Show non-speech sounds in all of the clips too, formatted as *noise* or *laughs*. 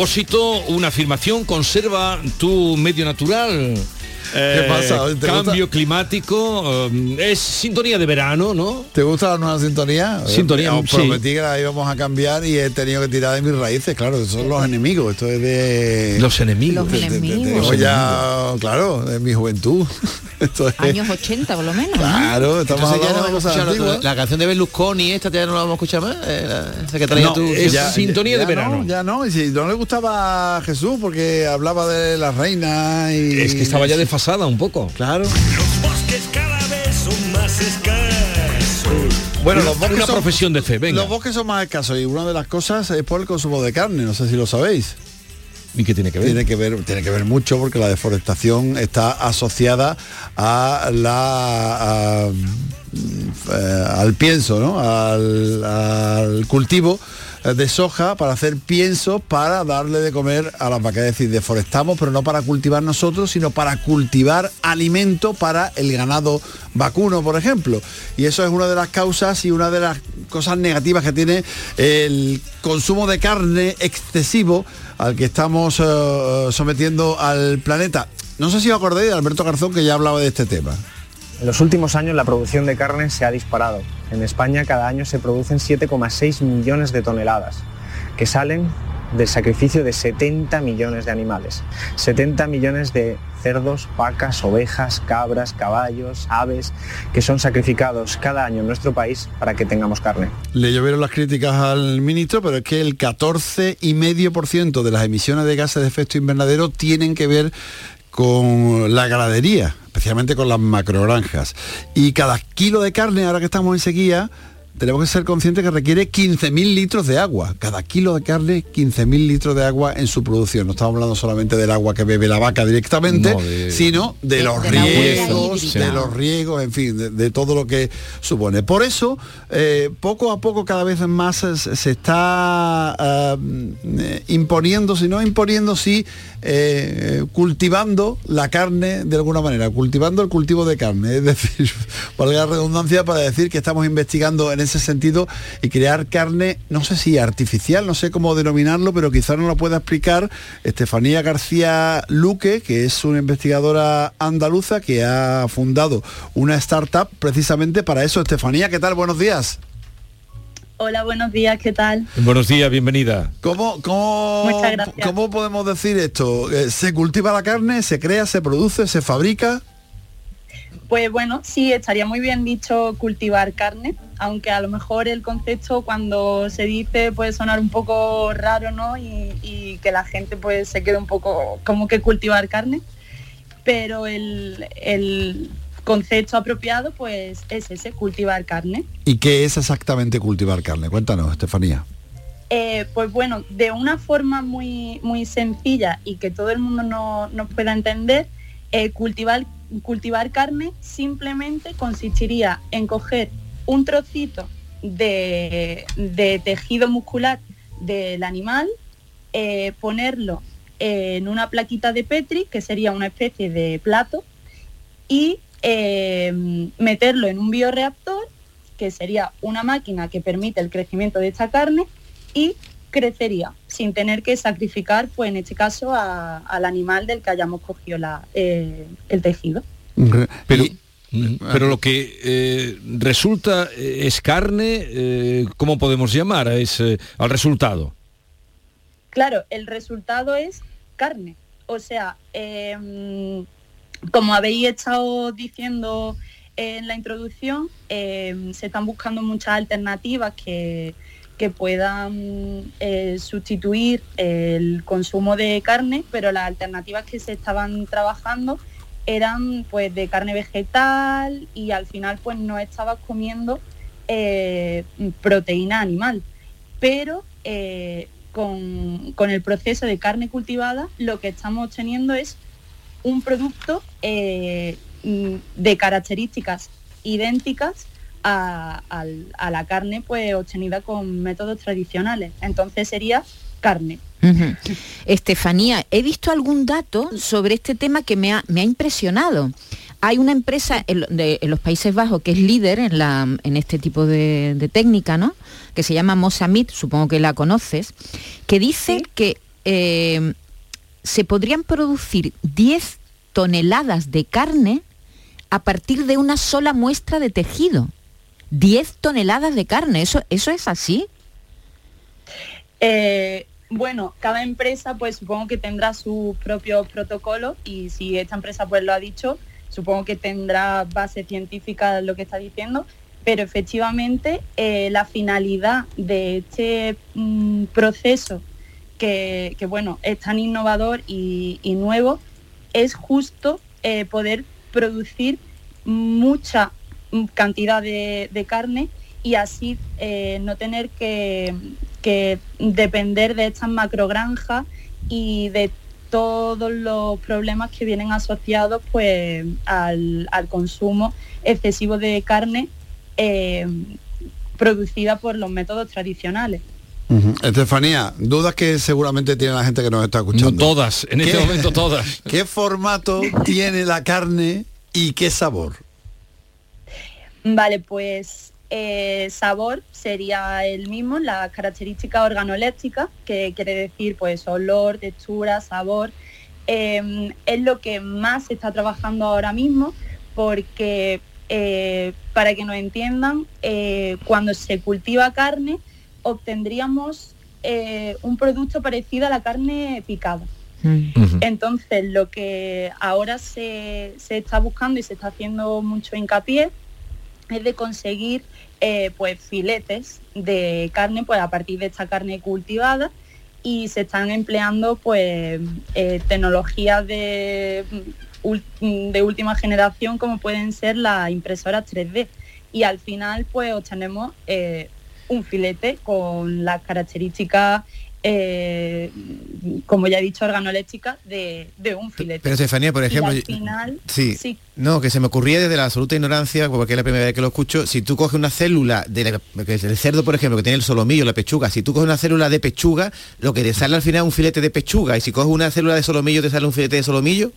Propósito, una afirmación, conserva tu medio natural. Eh, pasa? ¿Te Cambio climático, eh, es sintonía de verano, ¿no? ¿Te gusta la nueva sintonía? Sintonía, Os sí. prometí que la íbamos a cambiar y he tenido que tirar de mis raíces, claro, esos son los enemigos, esto es de... Los enemigos. Los de- de- de- enemigos. ya, claro, de mi juventud. Esto es- Años 80 por lo menos. ¿no? Claro, estamos Entonces hablando no de cosas la, antiguas. la canción de Berlusconi, esta ya no la vamos a escuchar más. eh, la- esa que traía No, es Ya- sintonía de ya verano. No, ya no, y si no le gustaba a Jesús porque hablaba de la reina y... Es que estaba ya desfasada un poco. Claro. Los bosques cada vez son más escasos. Bueno, los bosques Una son- profesión de fe, venga. Los bosques son más escasos y una de las cosas es por el consumo de carne, no sé si lo sabéis. ¿Y qué tiene que ver? Tiene que ver, tiene que ver mucho porque la deforestación está asociada a la eh, al pienso, ¿no? Al, al cultivo de soja para hacer pienso para darle de comer a las vacas. Es decir, deforestamos, pero no para cultivar nosotros, sino para cultivar alimento para el ganado vacuno, por ejemplo. Y eso es una de las causas y una de las cosas negativas que tiene el consumo de carne excesivo al que estamos eh, sometiendo al planeta. No sé si os acordáis de Alberto Garzón que ya hablaba de este tema. En los últimos años la producción de carne se ha disparado. En España cada año se producen 7,6 millones de toneladas que salen del sacrificio de 70 millones de animales. 70 millones de cerdos, vacas, ovejas, cabras, caballos, aves, que son sacrificados cada año en nuestro país para que tengamos carne. Le llovieron las críticas al ministro, pero es que el 14,5% de las emisiones de gases de efecto invernadero tienen que ver con la ganadería, especialmente con las macrogranjas. Y cada kilo de carne, ahora que estamos en sequía, tenemos que ser conscientes que requiere 15.000 litros de agua. Cada kilo de carne, 15.000 litros de agua en su producción. No estamos hablando solamente del agua que bebe la vaca directamente, No, de- sino de, De- los de riegos, de los riegos, en fin, de, todo lo que supone. Por eso, eh, poco a poco, cada vez más se, se está eh, imponiendo, si no imponiendo, sí, eh, cultivando la carne de alguna manera, cultivando el cultivo de carne. Es decir, *laughs* valga la redundancia para decir que estamos investigando en ese sentido y crear carne, no sé si artificial, no sé cómo denominarlo, pero quizás no lo pueda explicar Estefanía García Luque, que es una investigadora andaluza que ha fundado una startup precisamente para eso. Estefanía, ¿qué tal? Buenos días. Hola, buenos días, ¿qué tal? Buenos días, bienvenida. ¿Cómo, cómo, Muchas gracias. ¿Cómo podemos decir esto? Eh, ¿Se cultiva la carne? ¿Se crea? ¿Se produce? ¿Se fabrica? Pues bueno, sí, estaría muy bien dicho cultivar carne, aunque a lo mejor el concepto cuando se dice puede sonar un poco raro, ¿no? Y, y que la gente pues se quede un poco como que cultivar carne, pero el, el concepto apropiado pues es ese, cultivar carne. ¿Y qué es exactamente cultivar carne? Cuéntanos, Estefanía. Eh, pues bueno, de una forma muy, muy sencilla y que todo el mundo no, nos pueda entender, eh, cultivar, cultivar carne simplemente consistiría en coger un trocito de, de tejido muscular del animal, eh, ponerlo en una plaquita de Petri, que sería una especie de plato, y eh, meterlo en un bioreactor, que sería una máquina que permite el crecimiento de esta carne, y crecería. Sin tener que sacrificar, pues en este caso, a- al animal del que hayamos cogido la- eh, el tejido. Pero, mm, pero lo que eh, resulta eh, es carne, eh, ¿cómo podemos llamar a ese- al resultado? Claro, el resultado es carne. O sea, em, como habéis estado diciendo en la introducción, em, se están buscando muchas alternativas que, que puedan eh, sustituir el consumo de carne, pero las alternativas que se estaban trabajando eran pues de carne vegetal y al final pues no estabas comiendo eh, proteína animal. Pero eh, con, con el proceso de carne cultivada lo que estamos obteniendo es un producto mm, de características idénticas a, la carne pues obtenida con métodos tradicionales. Entonces sería carne. Estefanía, he visto algún dato sobre este tema que me ha, me ha impresionado. Hay una empresa en, de- en los Países Bajos que es líder en, la, en este tipo de, de técnica, ¿no? Que se llama Mosamit, supongo que la conoces, que dice que eh, se podrían producir 10 toneladas de carne a partir de una sola muestra de tejido. 10 toneladas de carne, ¿eso, eso es así? Eh, bueno, cada empresa pues supongo que tendrá sus propios protocolos y si esta empresa pues lo ha dicho, supongo que tendrá base científica lo que está diciendo, pero efectivamente eh, la finalidad de este mm, proceso que, que, bueno, es tan innovador y, nuevo es justo eh, poder producir mucha cantidad de, de carne y así eh, no tener que, que depender de estas macrogranjas y de todos los problemas que vienen asociados pues al, al consumo excesivo de carne eh, producida por los métodos tradicionales. Estefanía, dudas que seguramente tiene la gente que nos está escuchando. No, todas, en este ¿Qué- momento todas. *laughs* ¿Qué formato tiene la carne y qué sabor? Vale, pues eh, sabor sería el mismo, las características organolépticas, que quiere decir pues olor, textura, sabor. Eh, es lo que más se está trabajando ahora mismo porque eh, para que nos entiendan, eh, cuando se cultiva carne obtendríamos eh, un producto parecido a la carne picada. Entonces, lo que ahora se, se está buscando y se está haciendo mucho hincapié es de conseguir eh, pues filetes de carne pues a partir de esta carne cultivada y se están empleando pues eh, tecnologías de, ul- de última generación como pueden ser las impresoras 3D y al final pues obtenemos eh, un filete con las características eh, como ya he dicho organolépticas de, de un filete Pero Estefanía, por Y ejemplo, al final Sí. sí No, que se me ocurría desde la absoluta ignorancia, porque es la primera vez que lo escucho, si tú coges una célula de la- que es del cerdo, por ejemplo, que tiene el solomillo, la pechuga, si tú coges una célula de pechuga, lo que te sale al final es un filete de pechuga, y si coges una célula de solomillo, te sale un filete de solomillo.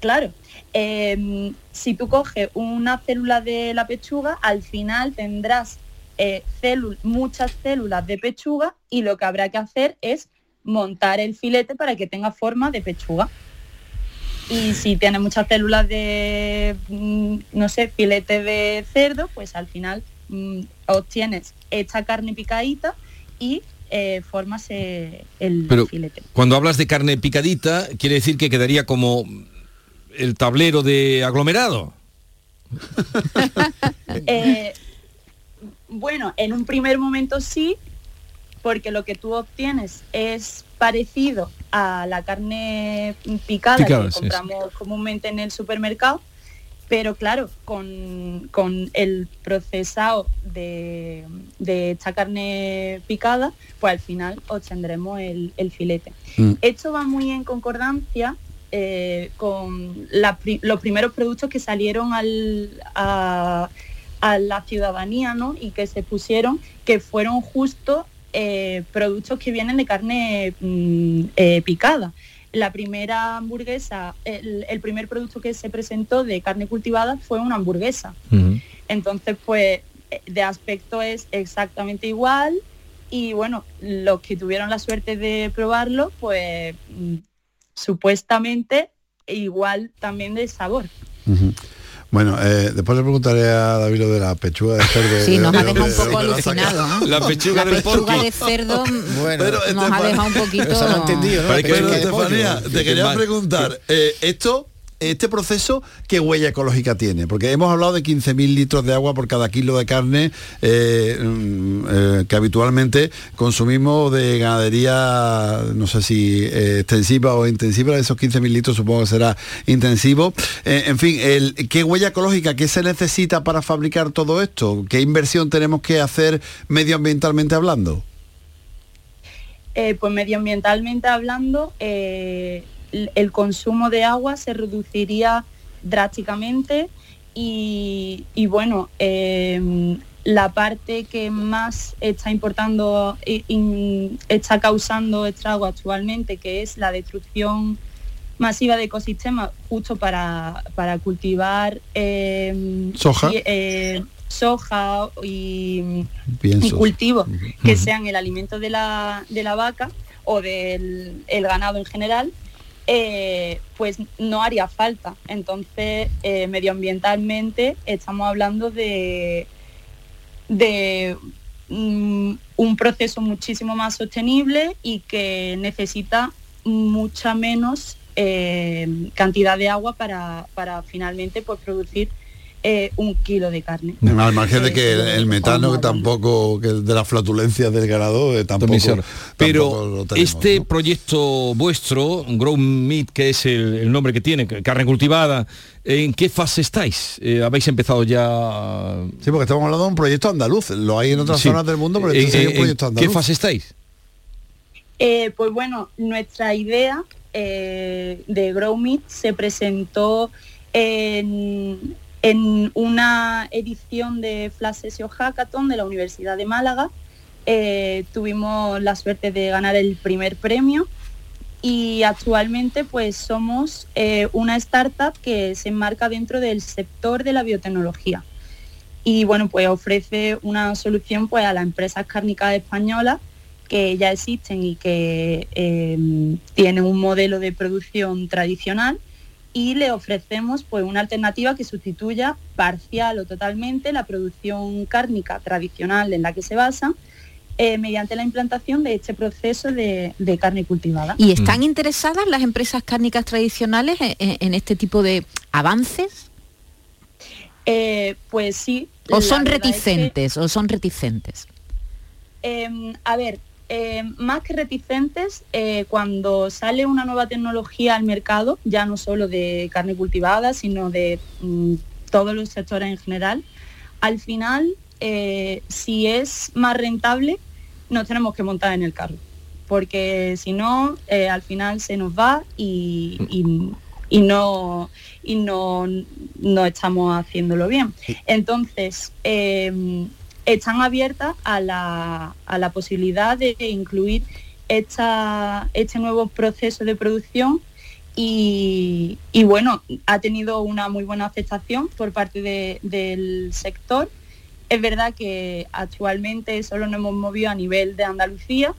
Claro. Eh, si tú coges una célula de la pechuga, al final tendrás eh, muchas células de pechuga y lo que habrá que hacer es montar el filete para que tenga forma de pechuga. Y si tiene muchas células de, mm, no sé, filete de cerdo, pues al final mm, obtienes esta carne picadita y eh, formas eh, el Pero filete. cuando hablas de carne picadita, quiere decir que quedaría como el tablero de aglomerado. *laughs* Eh, bueno, en un primer momento sí, porque lo que tú obtienes es parecido a la carne picada, Picada, que sí, compramos comúnmente en el supermercado, pero claro, con, con el procesado de, de esta carne picada, pues al final obtendremos el, el filete. Mm. Esto va muy en concordancia eh, con la los primeros productos que salieron al- a, a la ciudadanía ¿no? y que se pusieron, que fueron justo eh, productos que vienen de carne mm, eh, picada. La primera hamburguesa, el, el primer producto que se presentó de carne cultivada fue una hamburguesa. Entonces, pues, de aspecto es exactamente igual, y bueno, los que tuvieron la suerte de probarlo, pues mm, supuestamente igual también de sabor. Bueno, eh, después le preguntaré a David lo de la pechuga de cerdo. Sí, de- nos de ha dejado un poco la alucinado. La pechuga del pechuga de cerdo *laughs* Bueno, Pero, nos ha Estefan- dejado un poquito... Eso entendido, ¿no? Pero La Pero. Estefanía, te quería preguntar, eh, esto, este proceso, ¿qué huella ecológica tiene? Porque hemos hablado de 15.000 litros de agua por cada kilo de carne eh, mm, eh, que habitualmente consumimos de ganadería, no sé si eh, extensiva o intensiva, esos 15.000 litros supongo que será intensivo. En fin, ¿qué huella ecológica, qué se necesita para fabricar todo esto? ¿Qué inversión tenemos que hacer medioambientalmente hablando? Pues medioambientalmente hablando, el consumo de agua se reduciría drásticamente y, y bueno, eh, la parte que más está importando, in- está causando estrago actualmente, que es la destrucción masiva de ecosistemas justo para, para cultivar eh, Soja. y, eh, soja y, cultivos que sean el alimento de la, de la vaca o del el ganado en general, eh, pues no haría falta. Entonces, eh, medioambientalmente estamos hablando de, de mm, un proceso muchísimo más sostenible y que necesita mucha menos eh, cantidad de agua para, para finalmente pues, producir eh, un kilo de carne. Al margen de que el, el metano que tampoco, que de la flatulencia del ganado, eh, tampoco, Pero lo tenemos, este ¿no? proyecto vuestro, Grow Meat, que es el, el nombre que tiene, carne cultivada, ¿en qué fase estáis? Eh, ¿Habéis empezado ya? Sí, porque estamos hablando de un proyecto andaluz. Lo hay en otras Sí. zonas del mundo, pero ¿En- este sería un en- proyecto ¿Qué andaluz. fase estáis? Eh, pues bueno, nuestra idea eh, de Grow Meat se presentó en, en una edición de Flash Session Hackathon de la Universidad de Málaga. Eh, tuvimos la suerte de ganar el primer premio y actualmente pues somos eh, una startup que se enmarca dentro del sector de la biotecnología y bueno pues ofrece una solución pues a las empresas cárnicas españolas que ya existen y que eh, tienen un modelo de producción tradicional y le ofrecemos pues una alternativa que sustituya parcial o totalmente la producción cárnica tradicional en la que se basan eh, mediante la implantación de este proceso de, de carne cultivada. ¿Y están interesadas las empresas cárnicas tradicionales en, este tipo de avances? Eh, pues sí. ¿O son verdad es que- reticentes? ¿O son reticentes? Eh, a ver, eh, más que reticentes, eh, cuando sale una nueva tecnología al mercado, ya no solo de carne cultivada, sino de mm, todos los sectores en general, al final, eh, si es más rentable, nos tenemos que montar en el carro, porque si no, al final se nos va y, y- y no, y no, no estamos haciéndolo bien. Entonces, están abiertas a la, a la posibilidad de incluir esta, este nuevo proceso de producción y, y bueno, ha tenido una muy buena aceptación por parte de- del sector. Es verdad que actualmente solo nos hemos movido a nivel de Andalucía,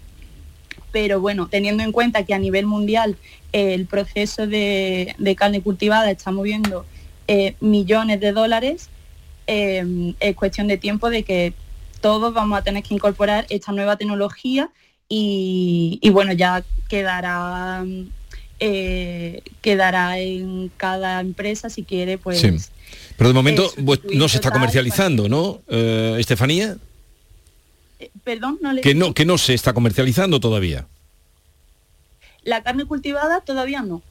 pero bueno, teniendo en cuenta que a nivel mundial eh, el proceso de, de carne cultivada está moviendo eh, millones de dólares, eh, es cuestión de tiempo de que todos vamos a tener que incorporar esta nueva tecnología y, y bueno, ya quedará, eh, quedará en cada empresa si quiere pues... Sí. Pero de momento eh, pues, no se está comercializando, ¿no? Eh, Estefanía, Perdón, no le que no, que no se está comercializando todavía. La carne cultivada todavía no.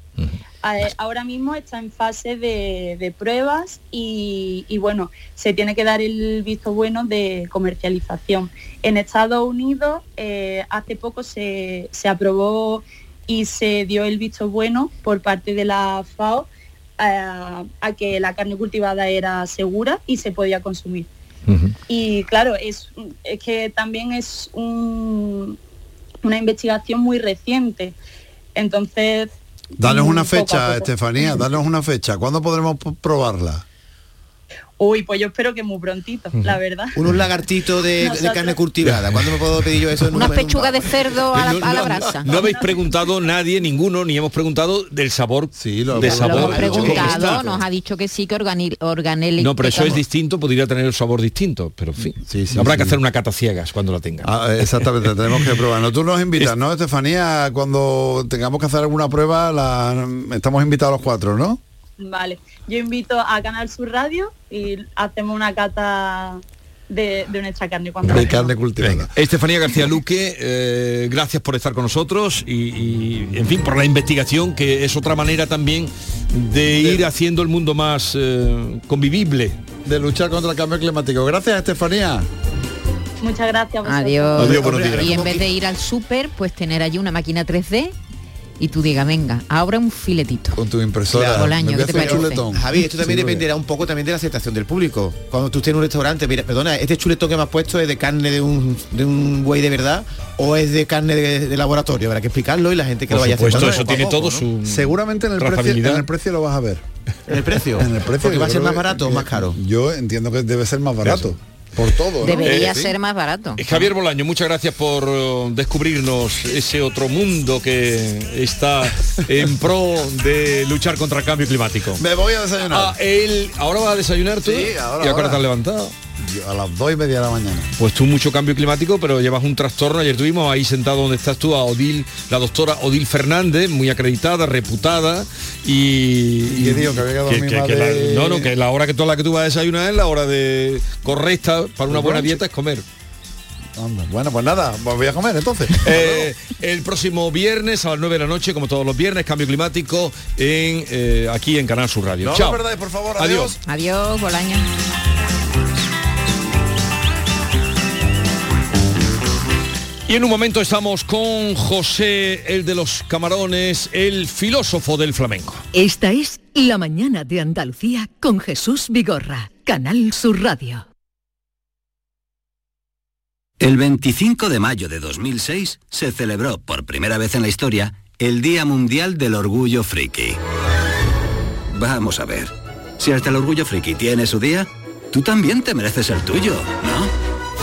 Eh, Ahora mismo está en fase de, de pruebas y, y, bueno, se tiene que dar el visto bueno de comercialización. En Estados Unidos eh, hace poco se, se aprobó y se dio el visto bueno por parte de la FAO a, a que la carne cultivada era segura y se podía consumir. Y claro, es, es que también es un- una investigación muy reciente. Entonces... Danos una fecha. Estefanía, danos una fecha. ¿Cuándo podremos probarla? Uy, pues yo espero que muy prontito, la verdad. Unos lagartitos de, carne cultivada. ¿Cuándo me puedo pedir yo eso? en un- Unas en un pechugas de cerdo a la, a la No, brasa. no habéis preguntado nadie, ninguno, ni hemos preguntado del sabor. Sí, lo- de Lo sabor. hemos preguntado, nos ha dicho que sí, que organel No, pero eso es distinto, podría tener el sabor distinto, pero en fin. Sí, sí, Habrá sí. que hacer una cata ciegas cuando la tenga. Ah, exactamente, tenemos que probarlo. Tú nos invitas, ¿no, Estefanía? Cuando tengamos que hacer alguna prueba, la, estamos invitados los cuatro, ¿no? Vale, yo invito a Canal Sur Radio y hacemos una cata de, de nuestra carne cuando De carne cultivada. Estefanía García Luque, eh, gracias por estar con nosotros y, y, en fin, por la investigación, que es otra manera también de ir haciendo el mundo más eh, convivible. De luchar contra el cambio climático. Gracias, Estefanía. Muchas gracias. Adiós. Adiós, buenos días. Y en vez de ir al súper, pues tener allí una máquina 3D y tú digas, venga, ahora un filetito. Con tu impresora. Claro. Bolaño, Me voy a ¿qué te hacer parece? chuletón. Javi, esto también Sí, dependerá un poco también de la aceptación del público. Cuando tú estés en un restaurante, mira, perdona, ¿este chuletón que me has puesto es de carne de un, de un buey de verdad o es de carne de, de laboratorio? Habrá que explicarlo y la gente que Por lo vaya supuesto, aceptando eso a tiene poco, todo ¿no? su Seguramente en el, precio, en el precio lo vas a ver. ¿En el precio? *laughs* En el precio. Porque va a ser más que- barato o más caro. Yo entiendo que debe ser más barato. Por todo. ¿no? Debería Eh, ser más barato. Eh, Javier Bolaño, muchas gracias por eh, descubrirnos ese otro mundo que está en pro de luchar contra el cambio climático. Me voy a desayunar. Ah, él, ¿Ahora vas a desayunar tú? Sí, ahora, ¿Y a qué hora ahora. te has levantado? Yo a las dos y media de la mañana. Pues tú mucho cambio climático, pero llevas un trastorno. Ayer tuvimos ahí sentado donde estás tú a Odil, la doctora Odil Fernández, muy acreditada, reputada y... ¿Y qué digo? Que había que dormir más la- de- no, no, que la hora que toda la que tú vas a desayunar es la hora de correcta para una ¿El buena dieta es comer. Bueno, pues nada, pues voy a comer entonces. *laughs* Eh, el próximo viernes a las 9 de la noche, como todos los viernes, cambio climático en eh, aquí en Canal Sur Radio. No Chao. por favor. Adiós. adiós. Adiós, Bolaño. Y en un momento estamos con José, el de los camarones, el filósofo del flamenco. Esta es La mañana de Andalucía con Jesús Vigorra, Canal Sur Radio. El 25 de mayo de 2006 se celebró por primera vez en la historia el Día Mundial del Orgullo Friki. Vamos a ver, si hasta el Orgullo Friki tiene su día, tú también te mereces el tuyo, ¿no?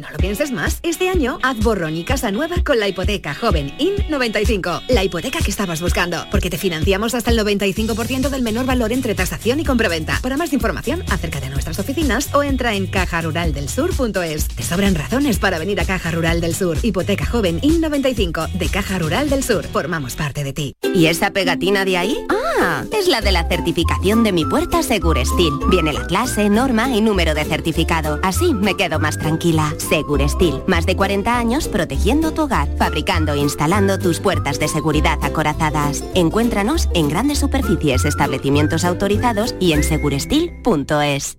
No lo pienses más. Este año haz borrón y casa nueva con la hipoteca joven IN95. La hipoteca que estabas buscando. Porque te financiamos hasta el 95% del menor valor entre tasación y compraventa. Para más información, acércate a nuestras oficinas o entra en cajaruraldelsur.es. Te sobran razones para venir a Caja Rural del Sur. Hipoteca joven IN95 de Caja Rural del Sur. Formamos parte de ti. ¿Y esa pegatina de ahí? Ah, es la de la certificación de mi puerta Segurestil. Viene la clase, norma y número de certificado. Así me quedo más tranquila. Segurestil, más de 40 años protegiendo tu hogar, fabricando e instalando tus puertas de seguridad acorazadas. Encuéntranos en grandes superficies, establecimientos autorizados y en segurestil.es.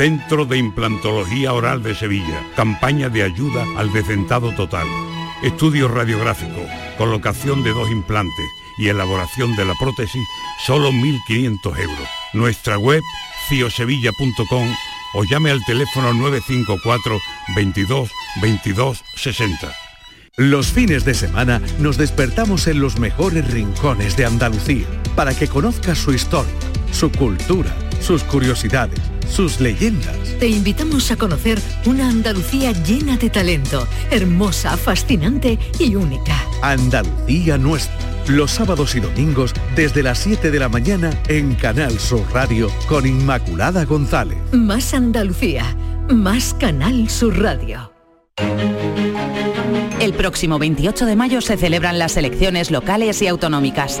Centro de Implantología Oral de Sevilla. Campaña de ayuda al decentado total. Estudio radiográfico, colocación de dos implantes y elaboración de la prótesis, solo 1.500 euros. Nuestra web, ciosevilla.com o llame al teléfono 954 22 22 60. Los fines de semana nos despertamos en los mejores rincones de Andalucía para que conozcas su historia, su cultura, sus curiosidades sus leyendas. Te invitamos a conocer una Andalucía llena de talento, hermosa, fascinante y única. Andalucía nuestra. Los sábados y domingos desde las 7 de la mañana en Canal Sur Radio con Inmaculada González. Más Andalucía, más Canal Sur Radio. El próximo 28 de mayo se celebran las elecciones locales y autonómicas.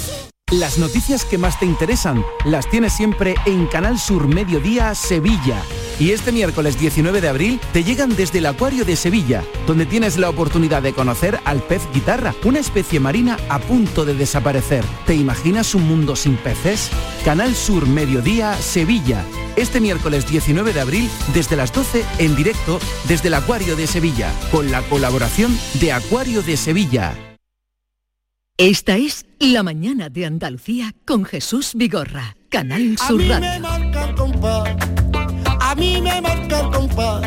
Las noticias que más te interesan las tienes siempre en Canal Sur Mediodía Sevilla. Y este miércoles 19 de abril te llegan desde el Acuario de Sevilla, donde tienes la oportunidad de conocer al pez guitarra, una especie marina a punto de desaparecer. ¿Te imaginas un mundo sin peces? Canal Sur Mediodía Sevilla. Este miércoles 19 de abril desde las 12 en directo desde el Acuario de Sevilla, con la colaboración de Acuario de Sevilla. Esta es La Mañana de Andalucía con Jesús Vigorra, Canal A Sur mí me Radio. marca el compás, a mí me marca el compás,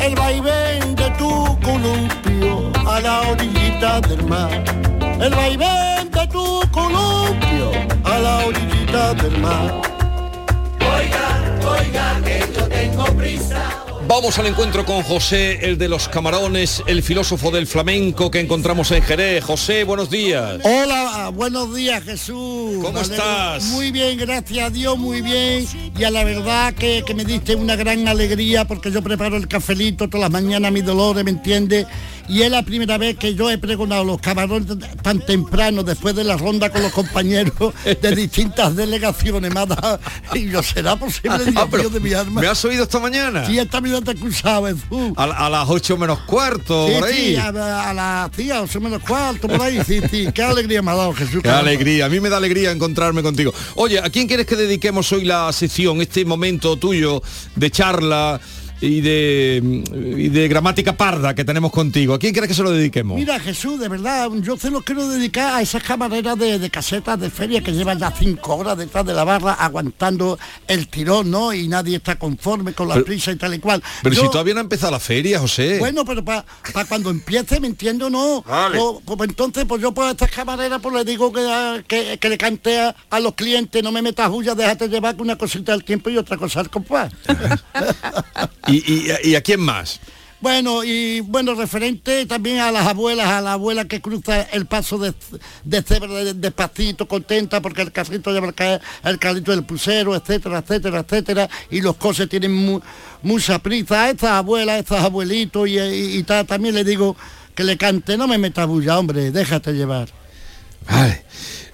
el vaivén de tu columpio a la orillita del mar. El vaivén de tu columpio a la orillita del mar. Oiga, oiga, que yo tengo prisa. Vamos al encuentro con José, el de los camarones, el filósofo del flamenco que encontramos en Jerez. José, buenos días. Hola, buenos días Jesús. ¿Cómo estás? Muy bien, gracias a Dios, muy bien. Y a la verdad que, que me diste una gran alegría porque yo preparo el cafelito todas las mañanas, mi dolores, ¿me entiendes? Y es la primera vez que yo he pregonado los camarones tan temprano, después de la ronda con los compañeros de distintas delegaciones. Me ha dado- y yo, ¿será posible, Dios Ah, pero mío, de mi alma? ¿Me has oído esta mañana? Sí, esta mañana te acusaba, Jesús. A, a las 8 menos cuarto, Sí, por ahí. sí, a, a las sí, a ocho menos cuarto, por ahí, sí, sí. Qué alegría me ha dado Jesús. Qué alegría, a mí me da alegría encontrarme contigo. Oye, ¿a quién quieres que dediquemos hoy la sección, este momento tuyo de charla y de, y de gramática parda que tenemos contigo? ¿A quién quieres que se lo dediquemos? Mira Jesús, de verdad, yo se lo quiero dedicar a esas camareras de, de casetas de feria que llevan ya cinco horas detrás de la barra aguantando el tirón, ¿no? Y nadie está conforme con la Pero- prisa y tal y cual. Pero Yo- si todavía no ha empezado la feria, José. Bueno, pero para cuando empiece, ¿me entiendo? No. Vale. Pues, pues entonces, pues yo por estas camareras, pues le digo que, que, que le cante a, a los clientes, no me metas huya, déjate llevar que una cosita al tiempo y otra cosa al compás. *laughs* ¿Y, y- y a quién más? Bueno, y bueno, referente también a las abuelas, a la abuela que cruza el paso de, de cebra de- despacito, contenta porque el carrito lleva el, el carrito del pusero, etcétera, etcétera, etcétera, y los coches tienen mu- mucha prisa. A estas abuelas, a estos abuelitos y, y- también le digo que le cante, no me metas bulla, hombre, déjate llevar. Vale.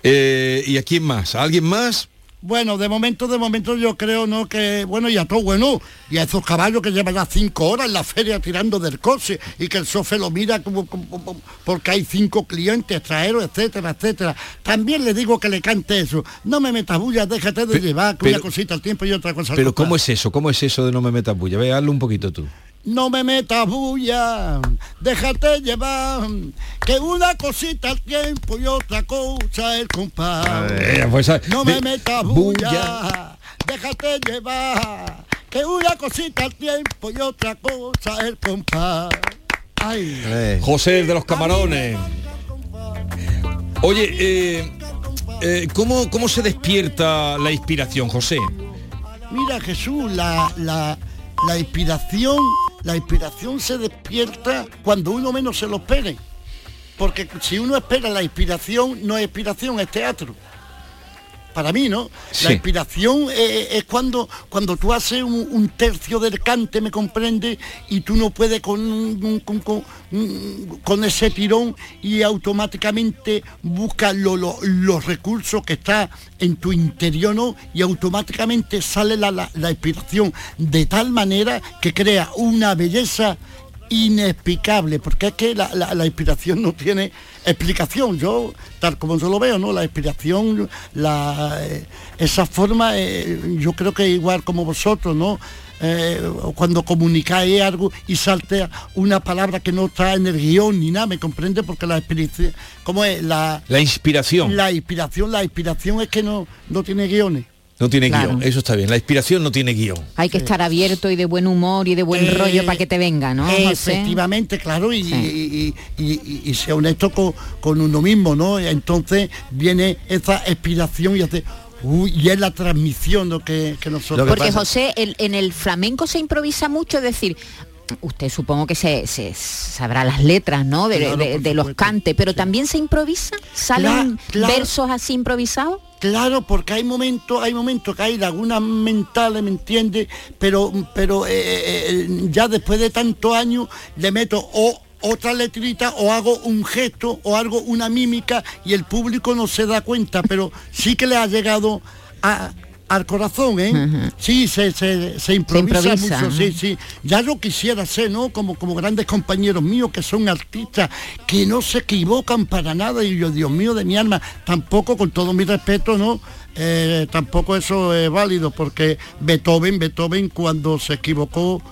Eh, ¿Y a quién más? ¿A alguien más? Bueno, de momento, de momento yo creo, ¿no? Que, bueno, y a todo bueno, y a esos caballos que llevan ya cinco horas en la feria tirando del coche y que el sofe lo mira como, como- como- porque hay cinco clientes extranjeros, etcétera, etcétera. También le digo que le cante eso. No me metas bulla, déjate de llevar, que una pero- cosita al tiempo y otra cosa al Pero. ¿cómo es eso? ¿Cómo es eso de no me metas bulla? Ve, hazlo un poquito tú. No me metas bulla, déjate llevar, que una cosita al tiempo y otra cosa el compás. Eh, pues, no de- me metas bulla, déjate llevar, que una cosita al tiempo y otra cosa el compás. Ay. José el de los camarones. Oye, eh, eh, ¿cómo, ¿cómo se despierta la inspiración, José? Mira Jesús, la, la, la inspiración, la inspiración se despierta cuando uno menos se lo espere. Porque si uno espera la inspiración, no es inspiración, es teatro. Para mí, ¿no? Sí. La inspiración es cuando, cuando tú haces un, un tercio del cante, me comprende, y tú no puedes con, con, con- con ese tirón y automáticamente buscas lo- lo- los recursos que está en tu interior, ¿no? Y automáticamente sale la, la- la inspiración de tal manera que crea una belleza inexplicable, porque es que la, la- la inspiración no tiene explicación. Yo, tal como yo lo veo, ¿no? La inspiración, la, eh, esa forma, eh, yo creo que igual como vosotros, ¿no? Eh, cuando comunicáis algo y saltea una palabra que no está en el guion ni nada, ¿me comprende? Porque la inspiración, ¿cómo es? La, La inspiración. la inspiración, la inspiración es que no, no tiene guiones. No tiene Claro. guion, eso está bien. La inspiración no tiene guion. Hay que estar abierto y de buen humor y de buen Eh, rollo para que te venga, ¿no? José? Efectivamente, claro, y, y- y- y- y sea honesto con, con uno mismo, ¿no? Entonces viene esa inspiración y hace, uy, y es la transmisión lo que, que nosotros. Porque José, el- en el flamenco se improvisa mucho, es decir, usted supongo que se, se sabrá las letras, ¿no? De, Claro, de- por de los cantes, pero también se improvisa, salen claro. versos así improvisados. Claro, porque hay momentos, hay momentos que hay lagunas mentales, ¿me entiendes? Pero, pero eh, eh, ya después de tantos años le meto o otra letrita o hago un gesto o algo, una mímica y el público no se da cuenta, pero sí que le ha llegado a- al corazón, ¿eh? Sí, se, se, se improvisa, improvisa, mucho, sí, ujú. sí. Ya lo quisiera ser, ¿no? Como, como grandes compañeros míos que son artistas, que no se equivocan para nada y yo, Dios mío de mi alma, tampoco con todo mi respeto, ¿no? Eh, tampoco eso es válido porque Beethoven, Beethoven cuando se equivocó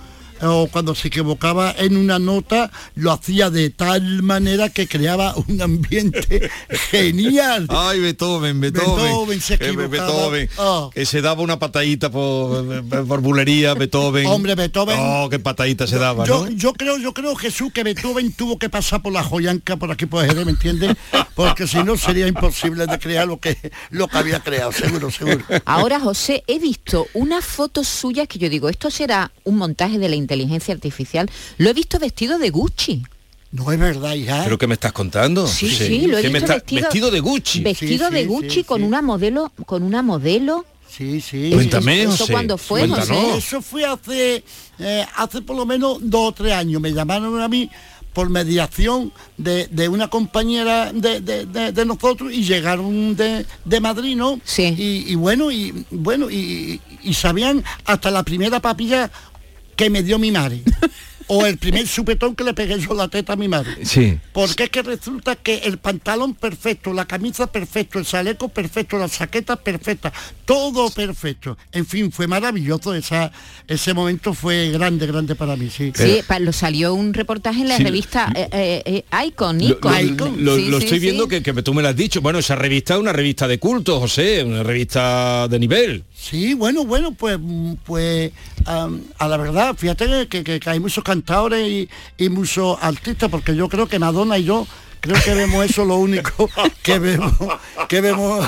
o cuando se equivocaba en una nota lo hacía de tal manera que creaba un ambiente *laughs* genial. Ay, Beethoven, Beethoven. Beethoven se Eh, equivocaba. Beethoven, Oh. que se daba una patadita por, por bulería, Beethoven. Hombre, Beethoven. Oh, qué patadita se daba, yo, ¿no? yo creo, yo creo Jesús que Beethoven tuvo que pasar por la joyanca por aquí por Jerez, ¿me entiendes? Porque si no sería imposible de crear lo que lo que había creado, seguro, seguro. Ahora, José, he visto unas fotos suyas que yo digo, esto será un montaje de la inteligencia artificial. Lo he visto vestido de Gucci. No es verdad, hija. ¿Pero qué me estás contando? Sí, sí, lo he ¿Qué me visto está- vestido, vestido de Gucci. Vestido de Gucci con una modelo, con una modelo. Sí, sí. Cuéntame, ¿Eso José, cuándo fue. José? Eso fue hace, eh, hace por lo menos dos o tres años. Me llamaron a mí por mediación de, de una compañera de, de- de- de nosotros y llegaron de, de Madrid, ¿no? Sí. Y, y bueno, y bueno, y, y sabían hasta la primera papilla que me dio mi madre. *laughs* o el primer supetón que le pegué yo la teta a mi madre. Sí. Porque es que resulta que el pantalón perfecto, la camisa perfecto, el chaleco perfecto, la chaqueta perfecta, todo perfecto. En fin, fue maravilloso. Esa, ese momento fue grande, grande para mí, sí. Sí, pa- lo salió un reportaje en la Sí, revista eh, eh, eh, Icon, Lo, Icon. lo- lo- Sí, lo sí, estoy sí. viendo que, que tú me lo has dicho. Bueno, esa revista es una revista de culto, José, una revista de nivel. Sí, bueno, bueno, pues, mm, pues a la verdad, fíjate que, que- que hay muchos cantadores y, y muchos artistas, porque yo creo que Madonna y yo creo que vemos eso lo único que vemos, que vemos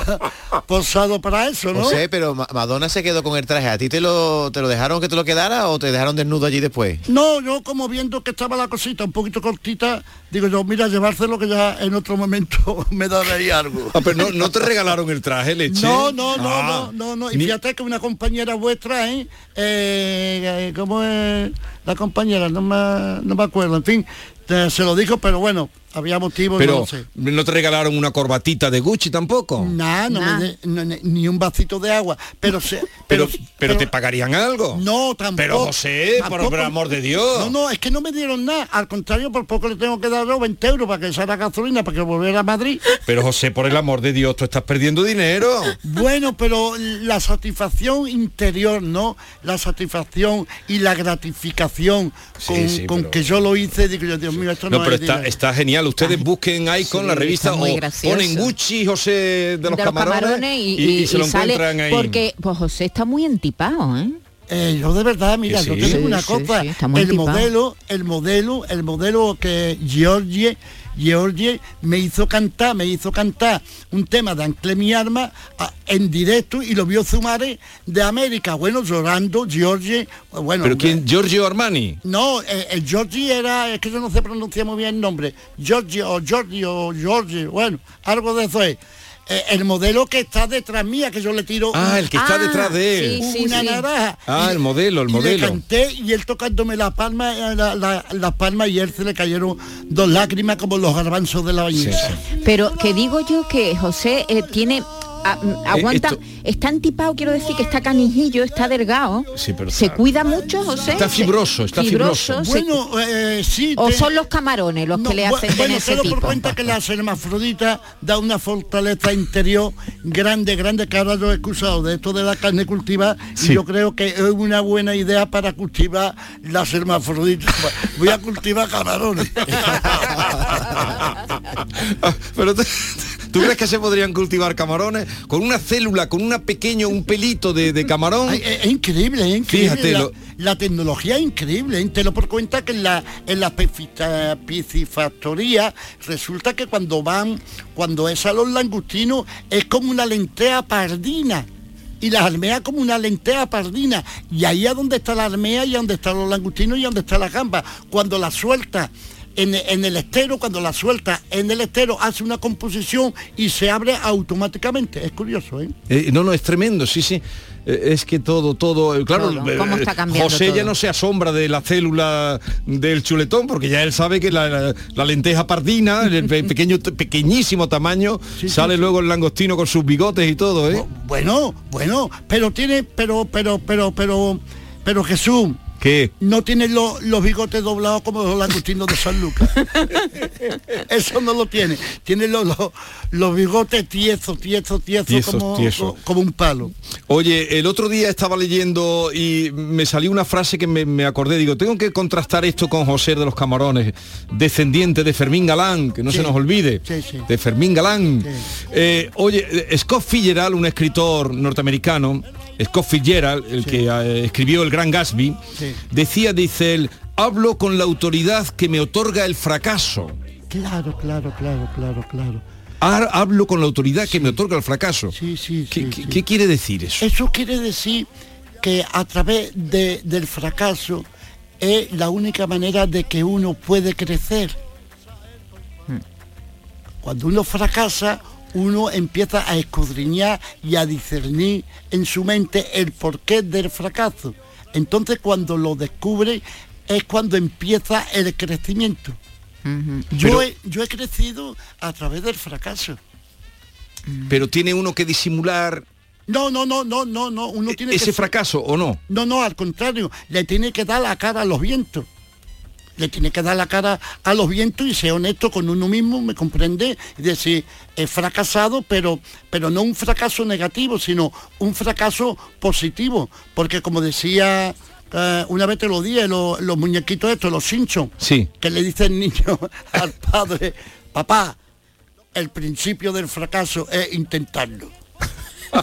posado para eso, ¿no? No sé, pero Ma- Madonna se quedó con el traje. ¿A ti te lo, te lo dejaron que te lo quedara o te dejaron desnudo allí después? No, yo como viendo que estaba la cosita un poquito cortita, digo yo, mira, llevárselo que ya en otro momento *laughs* me daréis algo. Ah, pero no, no te regalaron el traje, leche. No, no, no, Ah. no, no, no. Y Ni- fíjate que una compañera vuestra, ¿eh? eh, eh, ¿Cómo es la compañera? No me, no me acuerdo. En fin, te- se lo dijo, pero bueno, Había motivos, Pero no lo sé. no te regalaron una corbatita de Gucci tampoco. Nah, no me de- no, ni- un vasito de agua. Pero se, Pero, pero, te pagarían algo. No, tampoco. Pero José, por, tampoco. por amor de Dios. No, no, es que no me dieron nada. Al contrario, por poco le tengo que dar yo 20 euros para que salga gasolina, para que volviera a Madrid. Pero José, por el amor de Dios, tú estás perdiendo dinero. Bueno, pero la satisfacción interior, ¿no? La satisfacción y la gratificación con, Sí, sí, con pero- que yo lo hice, digo yo, Dios mío, esto no, No, pero es está, dinero. está genial. Ustedes busquen ahí con sí, la revista o gracioso. ponen Gucci José de los, de los camarones, camarones y, y- y se lo y sale encuentran ahí. porque pues José está muy entipado, ¿eh? Eh, yo de verdad, mira, Que yo sí. te digo Sí, una sí, cosa, sí, el modelo, el modelo, el modelo que Georgie, Georgie me hizo cantar, me hizo cantar un tema de Ancle mi arma a- en directo y lo vio Zumare de América, bueno, llorando, Georgie, bueno, ¿Pero quién? Giorgio Armani. no, eh, el Georgie era, es que yo no sé pronunciar muy bien el nombre, Georgie o Georgie o Georgie, bueno, algo de eso es. Eh, el modelo que está detrás mía, que yo le tiro Ah, el que está Ah, detrás de él. sí, sí, una sí. naranja. Ah, Y- el modelo, el y le modelo. canté y él tocándome la palma, eh, la, la- las palmas y él se le cayeron dos lágrimas como los garbanzos de la bañeza. Pero que digo yo que José eh, tiene a- mm, aguanta, esto- está antipado, quiero decir que está canijillo, está delgado. Sí, pero se está- cuida mucho, José. Está fibroso, está fibroso. Bueno, eh, sí. o te- son los camarones los no, que le hacen bueno, ese tenlo por cuenta que la hermafrodita da una fortaleza interior grande, grande, que ahora yo he excusado de esto de la carne cultivada Sí. y yo creo que es una buena idea para cultivar las hermafroditas. Voy a cultivar camarones. *laughs* Ah, Pero ¿tú crees que se podrían cultivar camarones con una célula, con una pequeño, un pelito de, de camarón? Ay, es, es increíble, es increíble. Fíjate, la, lo- la tecnología es increíble. ¿eh? Te lo por cuenta que en la, en la piscifactoría resulta que cuando van, cuando es a los langostinos, es como una lentea pardina. Y las almejas como una lentea pardina. Y ahí es donde está la almeja y donde están los langostinos y donde está la gamba. Cuando la suelta en, en el estero, cuando la suelta en el estero, hace una composición y se abre automáticamente. Es curioso, ¿eh? Eh, no, no, es tremendo, sí, sí. Eh, es que todo, todo, eh, claro, Todo. ¿Cómo está cambiando José ya no se asombra de la célula del chuletón, porque ya él sabe que la, la- la lenteja pardina, el pe- *laughs* pequeño, pequeñísimo tamaño, sale luego el langostino con sus bigotes y todo, ¿eh? Bueno, bueno, pero tiene, pero, pero, pero, pero, pero Jesús, ¿Qué? no tiene lo- los bigotes doblados como los langostinos de San Lucas. *laughs* Eso no lo tiene. Tiene los, los, los bigotes tiesos, tiesos, tiesos, Tiesos, como, tiesos. como un palo. Oye, el otro día estaba leyendo y me salió una frase que me, me acordé. Digo, tengo que contrastar esto con José de los Camarones, descendiente de Fermín Galán, que no se nos olvide, Sí, sí. de Fermín Galán. Eh, oye, Scott Fitzgerald, un escritor norteamericano, Scott Fitzgerald, el que eh, escribió El Gran Gatsby, Sí. Decía, dice él, hablo con la autoridad que me otorga el fracaso. Claro, claro, claro, claro, claro. Ha- Hablo con la autoridad que me otorga el fracaso. Sí, sí, ¿Qué, sí, qué- sí. qué quiere decir eso? Eso quiere decir que a través de- del fracaso es la única manera de que uno puede crecer. Cuando uno fracasa, uno empieza a escudriñar y a discernir en su mente el porqué del fracaso. Entonces cuando lo descubre es cuando empieza el crecimiento. Yo, Pero- he, yo he crecido a través del fracaso. Pero tiene uno que disimular No, no, no, no, no, no. Uno tiene que ese fracaso o no. No, no, al contrario, le tiene que dar la cara a los vientos. Le tiene que dar la cara a los vientos y ser honesto con uno mismo, ¿me comprende? Y decir, he fracasado, pero, pero no un fracaso negativo, sino un fracaso positivo. Porque como decía, eh, una vez te lo dije, lo- los muñequitos estos, los Simpsons, Sí. que le dice el niño *laughs* al padre, papá, el principio del fracaso es intentarlo. *laughs*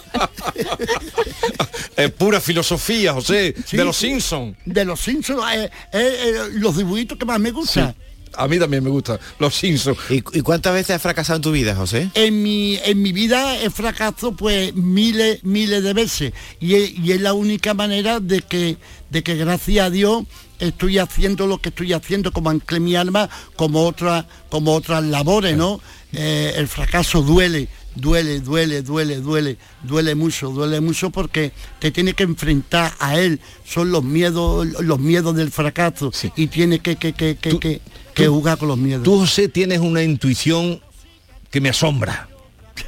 Es pura filosofía, José, Sí, de los sí. Simpsons. De los Simpsons, eh, eh, eh, los dibujitos que más me gustan. A mí también me gusta los Simpsons. ¿Y, y cuántas veces has fracasado en tu vida, José? En mi, en mi vida he fracasado pues miles, miles de veces. Y es, y es la única manera de que, de que gracias a Dios estoy haciendo lo que estoy haciendo como anclé mi alma, como otras, como otras labores, ¿no? Eh, el fracaso duele, duele, duele, duele, duele, duele mucho, duele mucho porque te tiene que enfrentar a él. Son los miedos, los miedos del fracaso. Y tiene que, que, que, que, que, que Tú- jugar con los miedos. Tú, José, tienes una intuición que me asombra. *laughs*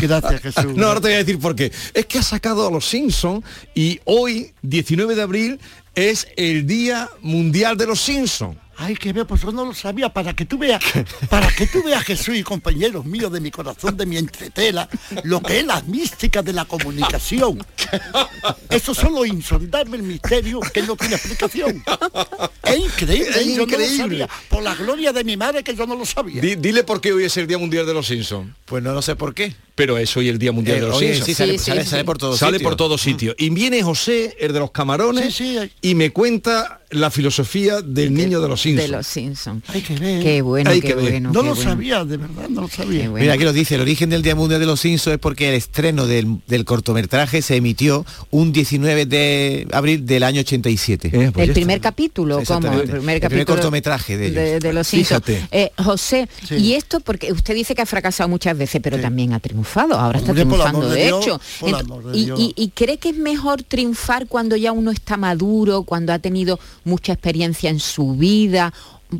Gracias, Jesús. No, ahora te voy a decir por qué. Es que ha sacado a los Simpsons y hoy, 19 de abril, es el Día Mundial de los Simpsons. Ay, que veo, pues yo no lo sabía, para que tú veas, *laughs* para que tú veas, Jesús y compañeros míos de mi corazón, de mi entretela, lo que es la mística de la comunicación. Eso son los insondables misterios que no tiene explicación. Es increíble, Es yo no lo increíble. sabía. Por la gloria de mi madre que yo no lo sabía. Di- dile por qué hoy es el Día Mundial de los Simpsons. Pues no lo sé por qué. Pero es hoy el Día Mundial Eh, de los oye, Simpsons. sí, sale- Sí, sí, sale- sí. sale por todos Sale sitios. por todos sitios. Y viene José, el de los camarones, Sí, sí. y me cuenta la filosofía del niño de los Simpsons. De los Simpsons. Hay que ver. Qué bueno, Hay qué que ver. bueno. no qué lo bueno. sabía, de verdad, no lo sabía. Mira, aquí lo dice, el origen del Día Mundial de los Simpsons es porque el estreno del, del cortometraje se emitió un 19 de abril del año 87. Eh, pues El primer capítulo, como el primer El primer capítulo cortometraje de ellos. de, los Simpsons. Fíjate. Eh, José, Sí. y esto porque usted dice que ha fracasado muchas veces, pero también ha triunfado, ahora está Hombre, triunfando de Dios, hecho. de y, Dios. y- y cree que es mejor triunfar cuando ya uno está maduro, cuando ha tenido mucha experiencia en su vida?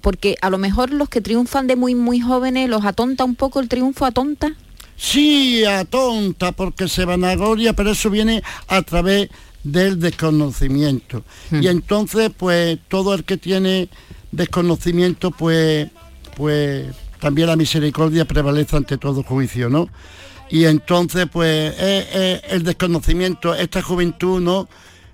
Porque a lo mejor los que triunfan de muy muy jóvenes los atonta un poco el triunfo atonta. Sí, a tonta, porque se vanagloria, pero eso viene a través del desconocimiento. Y entonces, pues, todo el que tiene desconocimiento, pues, pues, también la misericordia prevalece ante todo juicio, ¿no? Y entonces, pues, eh, eh, el desconocimiento, esta juventud, ¿no?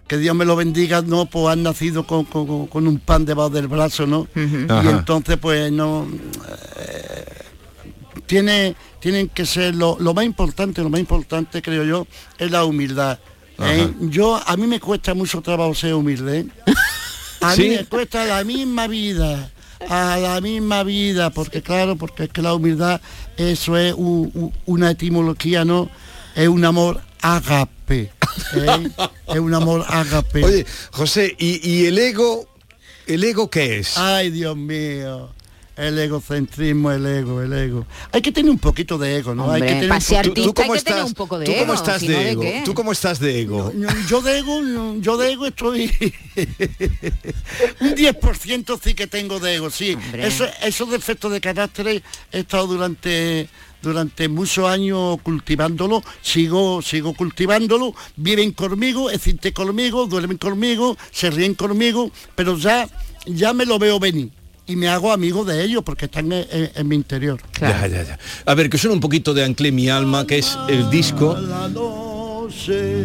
Que Dios me lo bendiga, ¿no? Pues han nacido con, con- con un pan debajo del brazo, ¿no? Y Ajá. entonces, pues, no tiene, tienen que ser lo, lo más importante, lo más importante creo yo, es la humildad. ¿eh? Yo a mí me cuesta mucho trabajo ser humilde. ¿eh? *laughs* A ¿Sí? mí me cuesta la misma vida, a la misma vida, porque claro, porque es que la humildad, eso es u- u- una etimología, ¿no? Es un amor agape. ¿eh? *laughs* es un amor agape. Oye, José, ¿y, y el ego, el ego qué es? Ay, Dios mío. El egocentrismo, el ego, el ego. Hay que tener un poquito de ego, ¿no? hay Hombre, que tener un hay que tener un poco de ¿Tú cómo ego, estás si de ¿de ego? ¿Tú cómo estás de ego? Yo de ego, yo de ego estoy *laughs* un 10% sí que tengo de ego, sí. Hombre. Eso, esos defectos de carácter he estado durante durante muchos años cultivándolo, sigo, sigo cultivándolo, viven conmigo, existen conmigo, duermen conmigo, se ríen conmigo, pero ya, ya me lo veo venir y me hago amigo de ellos porque están en, en- en mi interior. Ya, ya, ya. A ver, que suena un poquito de Anclé mi alma, que es el disco. La noche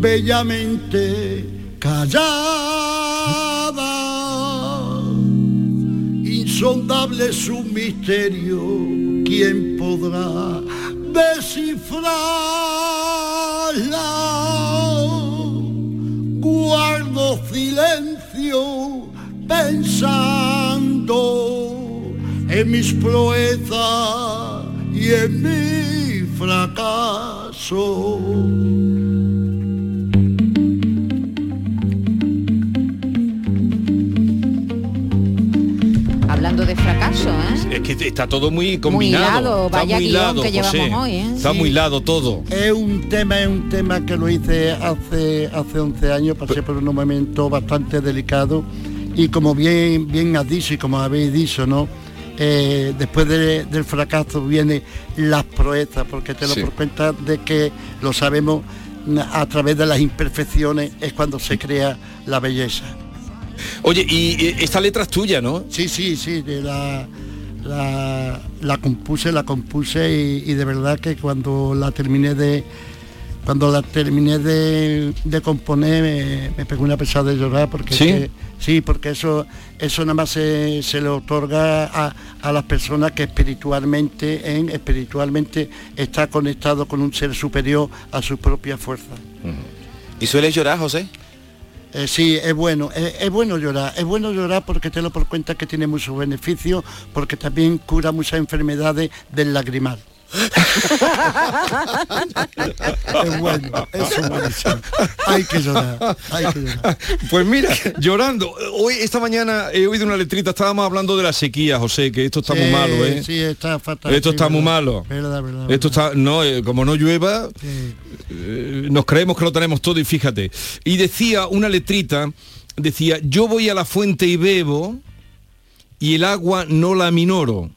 bellamente callada, insondable su misterio, ¿quién podrá descifrarla? Guardo silencio pensando en mis proezas y en mi fracaso. Hablando de fracaso, ¿eh? Es que está todo muy combinado. hilado, está vaya muy guion hilado, que llevamos hoy, ¿eh? Está Sí. muy hilado todo. Es un tema, es un tema que lo hice hace, hace 11 años, pasé por un momento bastante delicado y como bien, bien has dicho y como habéis dicho, ¿no? Eh, después de- del fracaso viene las proezas, porque te lo Sí. por cuenta de que lo sabemos a través de las imperfecciones es cuando se crea la belleza. Oye, y eh, esta letra es tuya, ¿no? Sí, sí, sí, de la, la, la compuse, la compuse y, y de verdad que cuando la terminé de cuando la terminé de, de componer me, me pegó una pesada de llorar porque es ¿Sí? que- sí, porque eso eso nada más se, se le otorga a, a las personas que espiritualmente en espiritualmente está conectado con un ser superior a su propia fuerza. ¿Y sueles llorar, José? Eh, sí, es bueno, es, es bueno llorar, es bueno llorar porque te lo por cuenta que tiene muchos beneficios, porque también cura muchas enfermedades del lagrimal. Es bueno, es buenísimo. Hay que llorar, hay que llorar. Pues mira, llorando. Hoy, esta mañana he oído una letrita, estábamos hablando de la sequía, José, que esto está muy malo, ¿eh? Sí, está fatal. Esto sí, está muy malo. Verdad, verdad, Esto está, no, eh, como no llueva, Sí. eh, nos creemos que lo tenemos todo y fíjate. Y decía una letrita decía, yo voy a la fuente y bebo y el agua no la minoro.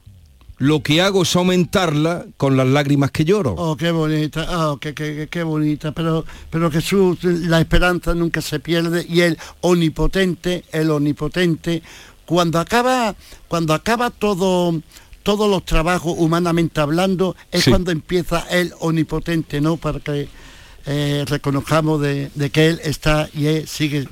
Lo que hago es aumentarla con las lágrimas que lloro. Oh, qué bonita, oh, qué, qué, qué- bonita, pero, pero Jesús, la esperanza nunca se pierde y el omnipotente, el omnipotente, cuando acaba, cuando acaba todo, todos los trabajos humanamente hablando, es Sí. cuando empieza el omnipotente, ¿no? Para que eh, reconozcamos de, de que él está y él sigue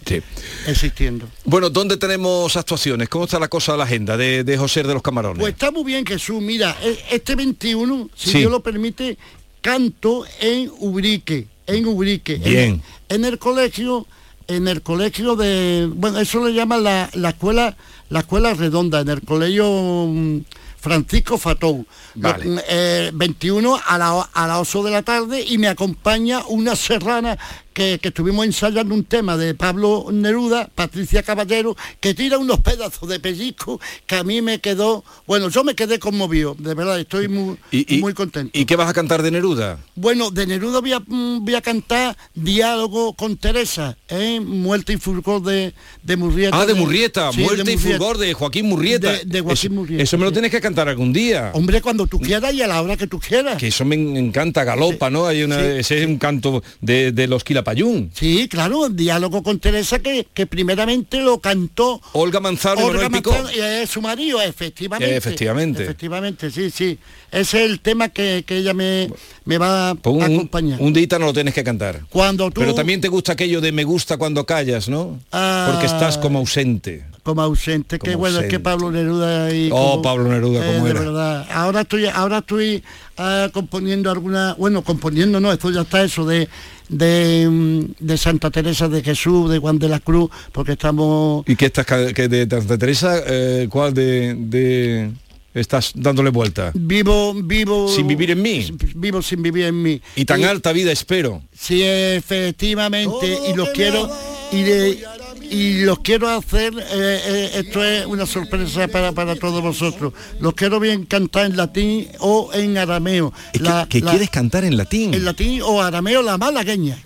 existiendo. Bueno, ¿dónde tenemos actuaciones? ¿Cómo está la cosa de la agenda de, de José de los Camarones? Pues está muy bien Jesús, mira, e- este 21, si Sí. Dios lo permite, canto en Ubrique, en Ubrique. En- Bien. En, el colegio, en el colegio de, bueno, eso le llaman la, la escuela, la escuela redonda, en el colegio mm, Francisco Fatou. Vale. Eh, 21 a, la, a las 8 de la tarde y me acompaña una serrana que, que estuvimos ensayando un tema de Pablo Neruda, Patricia Caballero, que tira unos pedazos de pellizco que a mí me quedó, bueno, yo me quedé conmovido, de verdad, estoy muy, ¿Y, y- muy contento. ¿Y qué vas a cantar de Neruda? Bueno, de Neruda voy a, mm, voy a cantar Diálogo con Teresa, ¿eh? Muerte y fulgor de, de Murrieta. Ah, de Murrieta, sí, de Muerte y fulgor de Joaquín Murrieta. De- Joaquín eso, Murrieta, eso me lo tienes que cantar algún día. Hombre, cuando tú quieras y a la hora que tú quieras. Que eso me encanta, galopa, ¿no? Hay una, Sí. Ese es un canto de, de los Quilapayún. Sí, claro, Diálogo con Teresa que, que primeramente lo cantó Olga Manzano y Olga Manuel Picó. Manzano, y es su marido, efectivamente. Efectivamente. Efectivamente, sí, sí. Ese es el tema que, que ella me, me va Pues a un, acompañar. un día no lo tienes que cantar. Cuando tú... Pero también te gusta aquello de me gusta cuando callas, ¿no? Ah. Porque estás como ausente. como ausente, que Como bueno, es que. Pablo Neruda y Oh, como- Pablo Neruda, eh, cómo de era. verdad. Ahora estoy, ahora estoy ah, componiendo alguna, bueno, componiendo no, esto ya está eso de de, mm, de Santa Teresa de Jesús, de Juan de la Cruz, porque estamos ¿Y qué estás que de Santa Teresa? eh, ¿Cuál de, de estás dándole vuelta? vivo, vivo Sin vivir en mí. vivo sin vivir en mí. Y tan alta vida espero. Sí, efectivamente, y los quiero y, de- y los quiero hacer, eh, eh, esto es una sorpresa para, para todos vosotros. Los quiero bien cantar en latín o en arameo. La- ¿Que la- quieres cantar en latín? En latín o arameo la malagueña.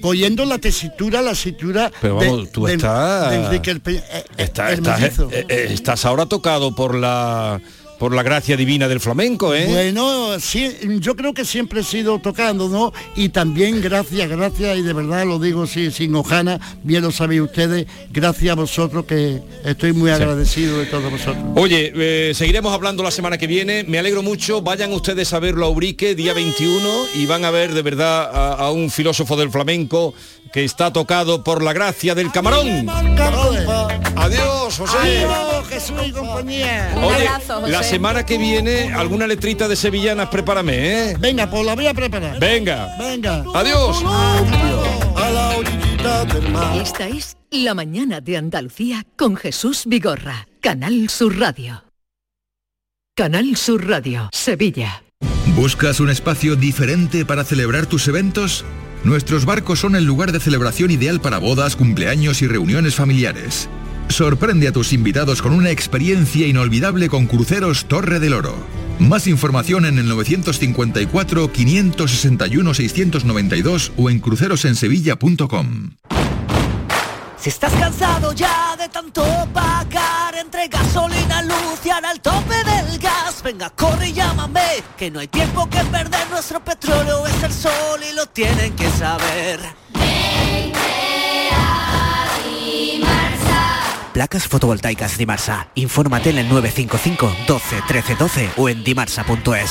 Cogiendo la tesitura, la tesitura Pero de- vamos, tú de- estás... de Enrique el Pe- eh, Está- estás, eh, estás ahora tocado por la por la gracia divina del flamenco, ¿eh? Bueno, sí, yo creo que siempre he sido tocando, ¿no? Y también gracias, gracias, y de verdad lo digo sí, sin hojana, bien lo sabéis ustedes, gracias a vosotros que estoy muy agradecido de todos vosotros. Oye, eh, seguiremos hablando la semana que viene. Me alegro mucho. Vayan ustedes a verlo a Ubrique, día 21, y van a ver de verdad a, a un filósofo del flamenco que está tocado por la gracia del camarón. Adiós, José. Adiós, Jesús y compañía. Oye, la semana que viene, alguna letrita de sevillanas, prepárame, ¿eh? Venga, pues la voy a preparar. Venga. Venga. Adiós. A la orillita del mar. Esta es La mañana de Andalucía con Jesús Vigorra, Canal Sur Radio. Canal Sur Radio, Sevilla. ¿Buscas un espacio diferente para celebrar tus eventos? Nuestros barcos son el lugar de celebración ideal para bodas, cumpleaños y reuniones familiares. Sorprende a tus invitados con una experiencia inolvidable con Cruceros Torre del Oro. Más información en el 954-561-692 o en crucerosensevilla.com. Si estás cansado ya de tanto pagar entre gasolina, luz y ahora el tope del gas, venga, corre y llámame, que no hay tiempo que perder, nuestro petróleo es el sol y lo tienen que saber. Placas fotovoltaicas Dimarsa. Infórmate en el 955 12 13 12 o en dimarsa.es.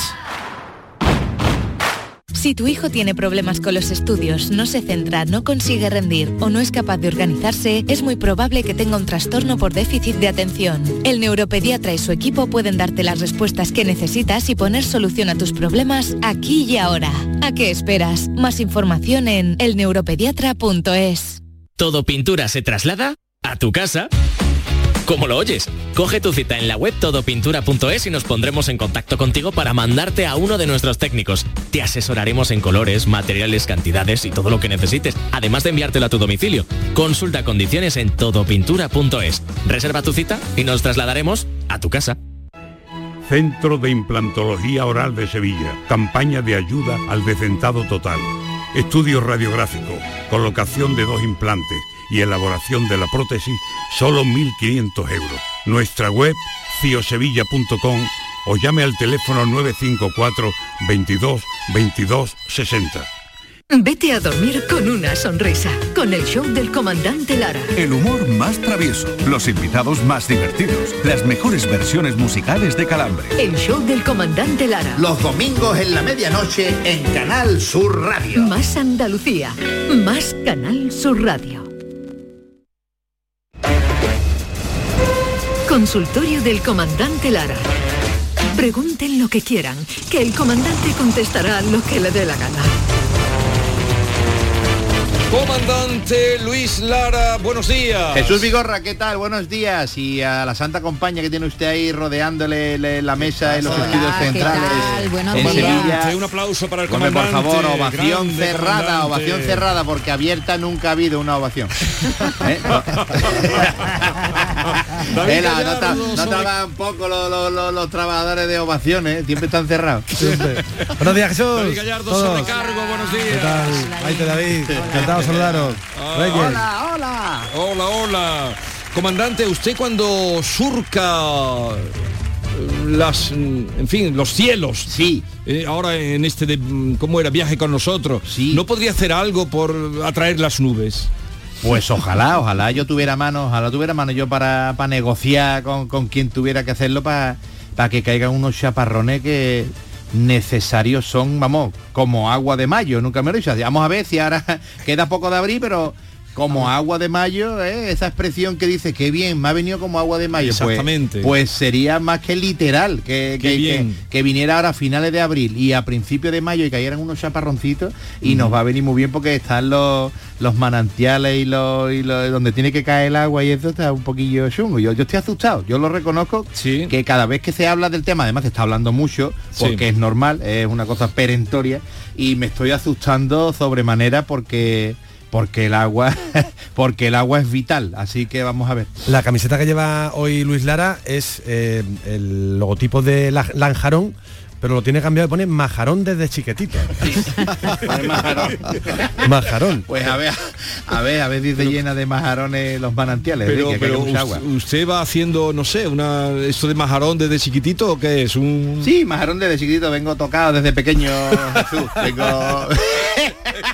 Si tu hijo tiene problemas con los estudios, no se centra, no consigue rendir o no es capaz de organizarse, es muy probable que tenga un trastorno por déficit de atención. El neuropediatra y su equipo pueden darte las respuestas que necesitas y poner solución a tus problemas aquí y ahora. ¿A qué esperas? Más información en elneuropediatra.es. Todo pintura se traslada a tu casa. ¿Cómo lo oyes? Coge tu cita en la web todopintura.es y nos pondremos en contacto contigo para mandarte a uno de nuestros técnicos. Te asesoraremos en colores, materiales, cantidades y todo lo que necesites, además de enviártelo a tu domicilio. Consulta condiciones en todopintura.es. Reserva tu cita y nos trasladaremos a tu casa. Centro de Implantología Oral de Sevilla. Campaña de ayuda al decentado total. Estudio radiográfico. Colocación de dos implantes y elaboración de la prótesis, solo 1.500 euros. Nuestra web, ciosevilla.com o llame al teléfono 954 22 22 60. Vete a dormir con una sonrisa, con el show del comandante Lara. El humor más travieso, los invitados más divertidos, las mejores versiones musicales de Calambre. El show del comandante Lara. Los domingos en la medianoche en Canal Sur Radio. Más Andalucía, más Canal Sur Radio. Consultorio del comandante Lara. Pregunten lo que quieran, que el comandante contestará lo que le dé la gana. Comandante Luis Lara, buenos días. Jesús Vigorra, ¿qué tal? Buenos días. Y a la santa compañía que tiene usted ahí rodeándole le- la mesa en los estudios centrales. Buenos en días. Sevilla. Un aplauso para el comandante. por favor, ovación grande cerrada, comandante. ovación cerrada, porque abierta nunca ha habido una ovación. *laughs* ¿Eh? *laughs* *laughs* David Ela, no, tra- no trabajan poco los, los- los- los trabajadores de ovaciones, siempre están cerrados. Buenos días, Jesús. David Gallardo, Todos. sobrecargo, buenos días. ¿Qué tal? Maite David, encantado de saludaros. Reyes. hola, hola. Hola, hola. Comandante, usted cuando surca eh, las, mm, en fin, los cielos. Sí. eh, ahora en este de, mm, ¿cómo era? Viaje con nosotros. ¿No podría hacer algo por atraer las nubes? Pues ojalá, ojalá yo tuviera manos, ojalá tuviera manos yo para, para negociar con, con quien tuviera que hacerlo para, para que caigan unos chaparrones que necesarios son, vamos, como agua de mayo, nunca me lo he dicho. Vamos a ver si ahora *laughs* queda poco de abril, pero como agua de mayo, ¿eh? esa expresión que dice que bien, me ha venido como agua de mayo. Pues- Exactamente. Pues, sería más que literal, que, Qué que- que- que viniera ahora a finales de abril y a principios de mayo y cayeran unos chaparroncitos y nos va a venir muy bien porque están los, los manantiales y los, y los- donde tiene que caer el agua y eso está un poquillo chungo. Yo, yo estoy asustado, yo lo reconozco que cada vez que se habla del tema, además se está hablando mucho, Sí. porque es normal, es una cosa perentoria, y me estoy asustando sobremanera porque porque el agua *laughs* porque el agua es vital así que vamos a ver La camiseta que lleva hoy Luis Lara es eh, el logotipo de la- Lanjarón, pero lo tiene cambiado y pone Majarón desde chiquitito. *laughs* Majarón. Pues a ver, a ver, a ver dice llena de majarones los manantiales. Pero, pero mucha agua. usted va haciendo, no sé, una esto de majarón desde chiquitito o qué es? Un Sí, majarón desde chiquitito, vengo tocado desde pequeño, Jesús. Vengo... *laughs*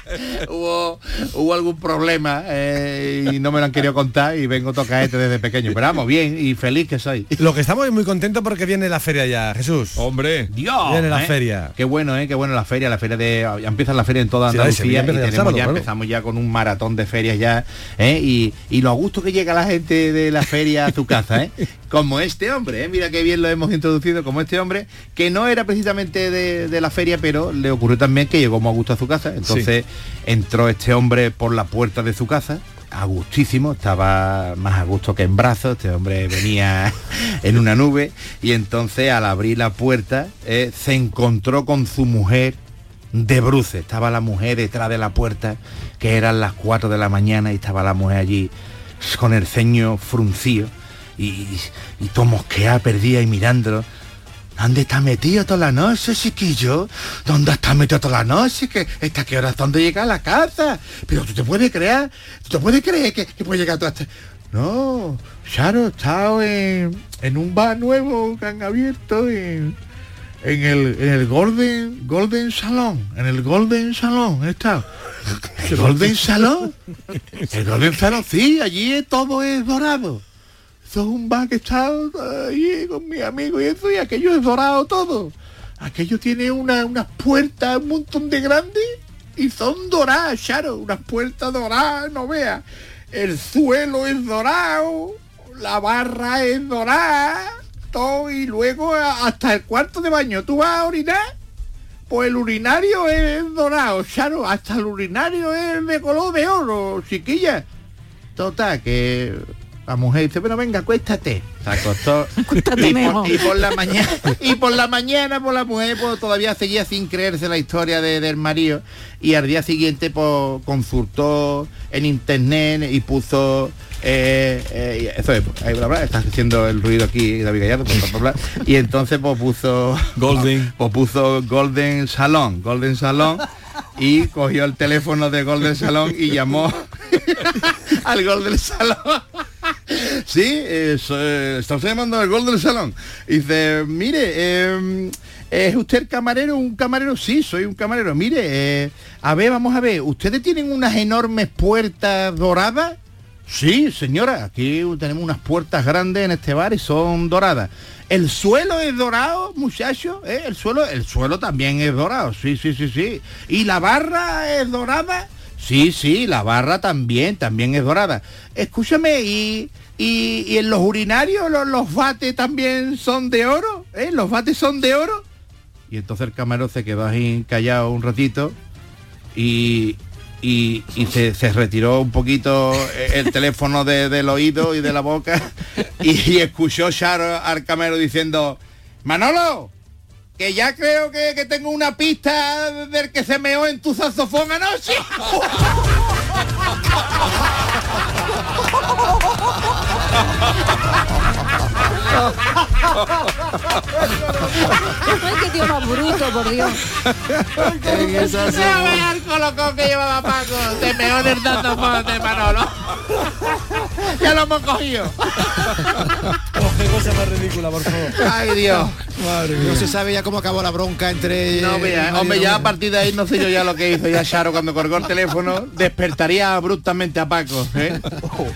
*laughs* hubo, hubo algún problema eh, y no me lo han querido contar y vengo tocado este desde pequeño. Pero vamos, bien y feliz que soy. Lo que estamos es muy contentos porque viene la feria ya, Jesús. Hombre. Dios, Viene la ¿eh? feria. Qué bueno, ¿eh? Qué bueno la feria, la feria de... Ya empieza la feria en toda Sí, Andalucía y empieza el tenemos sábado, ya, claro. empezamos ya con un maratón de ferias ya, ¿eh? Y, y lo a gusto que llega la gente de la feria a su casa, ¿eh? Como este hombre, ¿eh? Mira qué bien lo hemos introducido, como este hombre, que no era precisamente de, de la feria, pero le ocurrió también que llegó muy a gusto a su casa. Entonces entró este hombre por la puerta de su casa, a gustísimo, estaba más a gusto que en brazos, este hombre venía *laughs* en una nube y entonces al abrir la puerta eh, se encontró con su mujer de bruces, estaba la mujer detrás de la puerta, que eran las 4 de la mañana y estaba la mujer allí con el ceño fruncido y, y todo mosqueada, perdida y mirándolo. ¿Dónde está metido toda la noche, chiquillo? ¿Dónde está metido toda la noche? ¿Que ¿Hasta qué hora dónde llega a la casa? Pero tú te puedes creer, tú te puedes creer que, que puede llegar toda esta... No, Charo, he estado en, en un bar nuevo que han abierto en, en el, el Golden, Golden Salón. En el Golden Salón estado. ¿El Golden Salón? El Golden Salón, sí, allí todo es dorado. Eso es un bar que está ahí con mi amigo y eso, y aquello es dorado todo. Aquello tiene una- unas puertas un montón de grandes y son doradas, Charo, unas puertas doradas, no veas. El suelo es dorado, la barra es dorada, todo, y luego hasta el cuarto de baño. ¿Tú vas a orinar? Pues el urinario es dorado, Charo, hasta el urinario es de color de oro, chiquilla. Total, que la mujer dice, pero venga, acuéstate. Se acostó. *laughs* y, mejor. por, y por la mañana, y por la mañana, por la mujer, pues todavía seguía sin creerse la historia de- del marido. Y al día siguiente, pues consultó en internet y puso. eh, eh, eso es, ahí, bla, bla, está haciendo el ruido aquí David Gallardo, bla, bla, bla, bla. y entonces pues puso Golden. pues puso Golden Salón, Golden Salón *laughs* y cogió el teléfono de Golden Salón y llamó *laughs* al gol del salón. *laughs* sí, eh, está usted llamando al gol del salón. Dice, mire, eh, ¿es usted camarero? ¿Un camarero? Sí, soy un camarero. Mire, eh, a ver, vamos a ver, ¿ustedes tienen unas enormes puertas doradas? Sí, señora, aquí tenemos unas puertas grandes en este bar y son doradas. El suelo es dorado, muchacho, ¿eh? El suelo, el suelo también es dorado, sí, sí, sí, sí. ¿Y la barra es dorada? Sí, sí, la barra también, también es dorada. Escúchame, ¿y, y, en los urinarios los, los bates también son de oro? ¿Eh? ¿Los bates son de oro? Y entonces el camarero se quedó ahí callado un ratito y, y, y se, se retiró un poquito el *laughs* teléfono de- del oído y de la boca y, y escuchó Charo al camarero diciendo, Manolo, que ya creo que, que tengo una pista del que se meó en tu saxofón anoche. *laughs* Qué tío más bruto, por Dios. No veas el colocón que llevaba Paco, se meó en el saxofón de Manolo. ya lo hemos cogido. qué cosa más ridícula, por favor. Ay, Dios. No se sabe ya cómo acabó la bronca entre... No, vea, hombre, ya a partir de ahí no sé yo ya lo que hizo ya Charo cuando colgó el teléfono, despertaría abruptamente a Paco. ¿eh?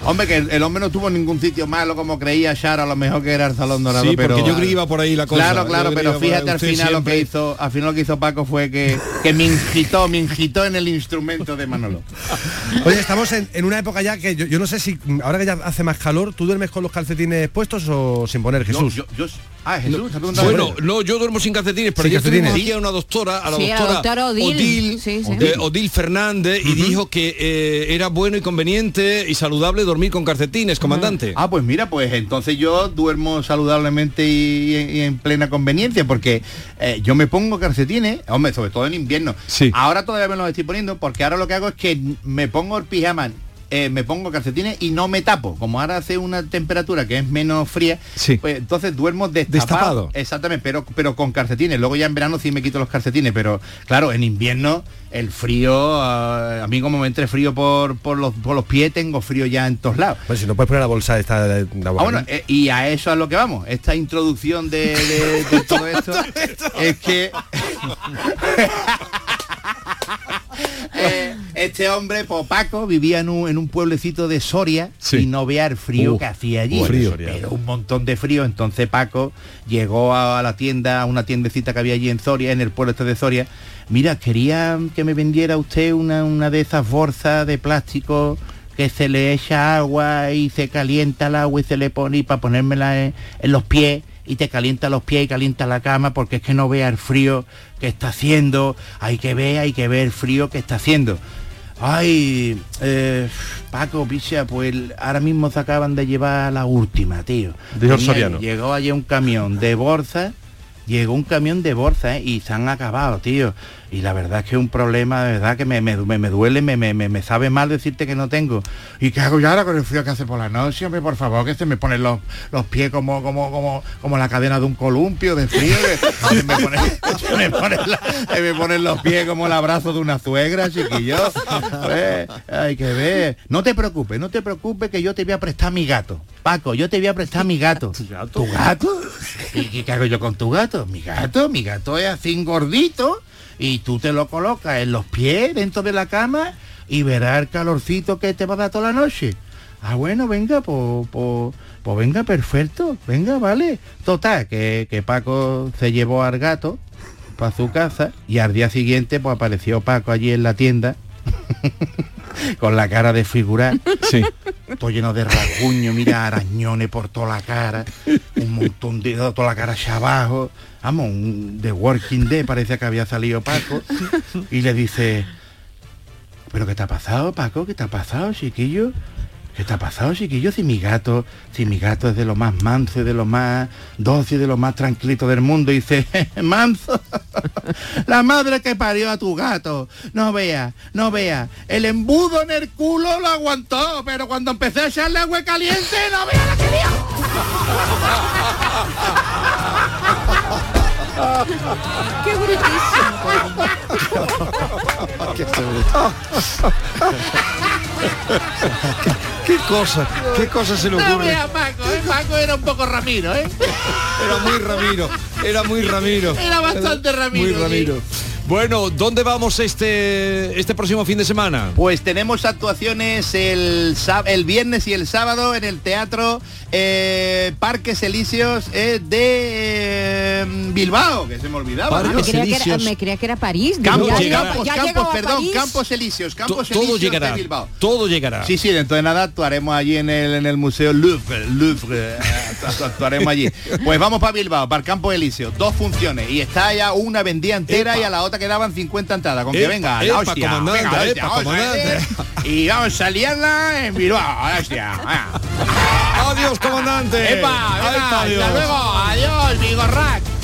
Hombre, que el, el hombre no tuvo ningún sitio malo como creía Charo, a lo mejor que era Salón Dorado, Sí, pero... porque yo creo que iba por ahí la cosa. Claro, claro, pero fíjate al final lo que hizo, al final lo que hizo Paco fue que, que me ingitó, me ingitó en el instrumento de Manolo. *laughs* Oye, estamos en, en una época ya que yo, yo no sé si ahora que ya hace más calor, ¿tú duermes con los calcetines puestos o sin poner Jesús? yo, yo- ah, Jesús, ¿te ha preguntado? Bueno, no, yo duermo sin calcetines, pero calcetines. aquí a una doctora, a la Sí, a la doctora, doctora Odil. Odil, Sí, sí. eh, Odil Fernández, y dijo que eh, era bueno y conveniente y saludable dormir con calcetines, comandante. Ah, pues mira, pues entonces yo duermo saludablemente y, y en plena conveniencia, porque eh, yo me pongo calcetines, hombre, sobre todo en invierno. Ahora todavía me los estoy poniendo, porque ahora lo que hago es que me pongo el pijama, eh, me pongo calcetines y no me tapo. Como ahora hace una temperatura que es menos fría, pues entonces duermo destapado. Destapado. Exactamente, pero, pero con calcetines. Luego ya en verano sí me quito los calcetines, pero claro, en invierno el frío, ah, a mí como me entre frío por, por, los, por los pies, tengo frío ya en todos lados. Pues si no puedes poner la bolsa esta de. Ah, bueno, eh, y a eso es lo que vamos. Esta introducción de, de- de todo *laughs* esto es que *laughs* este hombre, pues, Paco, vivía en un, en un pueblecito de Soria y no vea el frío que hacía allí. frío. Pero un montón de frío. Entonces Paco llegó a, la tienda, a una tiendecita que había allí en Soria, en el pueblo este de Soria. Mira, quería que me vendiera usted una, una de esas bolsas de plástico que se le echa agua y se calienta el agua y se le pone y para ponérmela en, en los pies y te calienta los pies y calienta la cama porque es que no vea el frío que está haciendo, hay que ver, hay que ver el frío que está haciendo. Ay, eh, Paco, picha, pues ahora mismo se acaban de llevar la última, tío. Dijo soriano. Llegó allí un camión de bolsa, llegó un camión de bolsa ¿eh? y se han acabado, tío. Y la verdad es que es un problema, de verdad que me, me, me- me duele, me, me, sabe mal decirte que no tengo. ¿Y qué hago yo ahora con el frío que hace por la noche? Hombre, por favor, que se me ponen los, los pies como, como, como, como la cadena de un columpio de frío. que *laughs* se me pone- se me ponen la- se me ponen los pies como el abrazo de una suegra, chiquillo. Eh, hay que ver. No te preocupes, no te preocupes que yo te voy a prestar mi gato. Paco, yo te voy a prestar mi gato. ¿Tu gato? ¿Y qué, qué hago yo con tu gato? Mi gato, mi gato es así gordito y tú te lo colocas en los pies dentro de la cama y verás el calorcito que te va a dar toda la noche. Ah, bueno, venga, pues, pues, pues venga, perfecto, venga, vale. Total, que, que Paco se llevó al gato para su casa y al día siguiente pues apareció Paco allí en la tienda *laughs* con la cara de figurar. Sí. Todo lleno de rasguños, mira, arañones por toda la cara, un montón de toda la cara hacia abajo. Vamos, un, de Working Day parece que había salido Paco. Y le dice, ¿pero qué te ha pasado, Paco? ¿Qué te ha pasado, chiquillo? ¿Qué te ha pasado, chiquillo? Si mi gato, si mi gato es de lo más manso y de lo más dócil y de lo más tranquilito del mundo, y dice, manso, *laughs* la madre que parió a tu gato. No vea, no vea. El embudo en el culo lo aguantó, pero cuando empecé a echarle agua caliente, no vea la que Qué brutísimo. Qué *laughs* qué cosa, qué cosa se le No ocurre. veas Paco, ¿eh? Paco era un poco Ramiro, ¿eh? Era muy Ramiro, era muy Ramiro. Era bastante Ramiro, Muy sí. Bueno, ¿dónde vamos este este próximo fin de semana? Pues tenemos actuaciones el, el viernes y el sábado en el teatro eh, Parques Elíseos eh, de eh, Bilbao, que se me olvidaba. Ah, me, creía que era, me creía que era París. Campos, ya Campos, ya Campos, perdón, París. Campos Elíseos, Campos todo Elíseos llegará, de Bilbao. todo llegará. Sí, sí, dentro de nada actuaremos allí en el, en el Museo Louvre, Louvre, eh, actu- actuaremos allí. *laughs* Pues vamos para Bilbao, para el Campo Elíseo, dos funciones y está ya una vendida entera y a la otra quedaban 50 entradas, con que venga, la epa, hostia, comandante, venga, hostia, y vamos a liarla en Bilbao, la hostia. venga. Adiós, comandante. Epa, venga, Epa, hasta adiós. luego, adiós.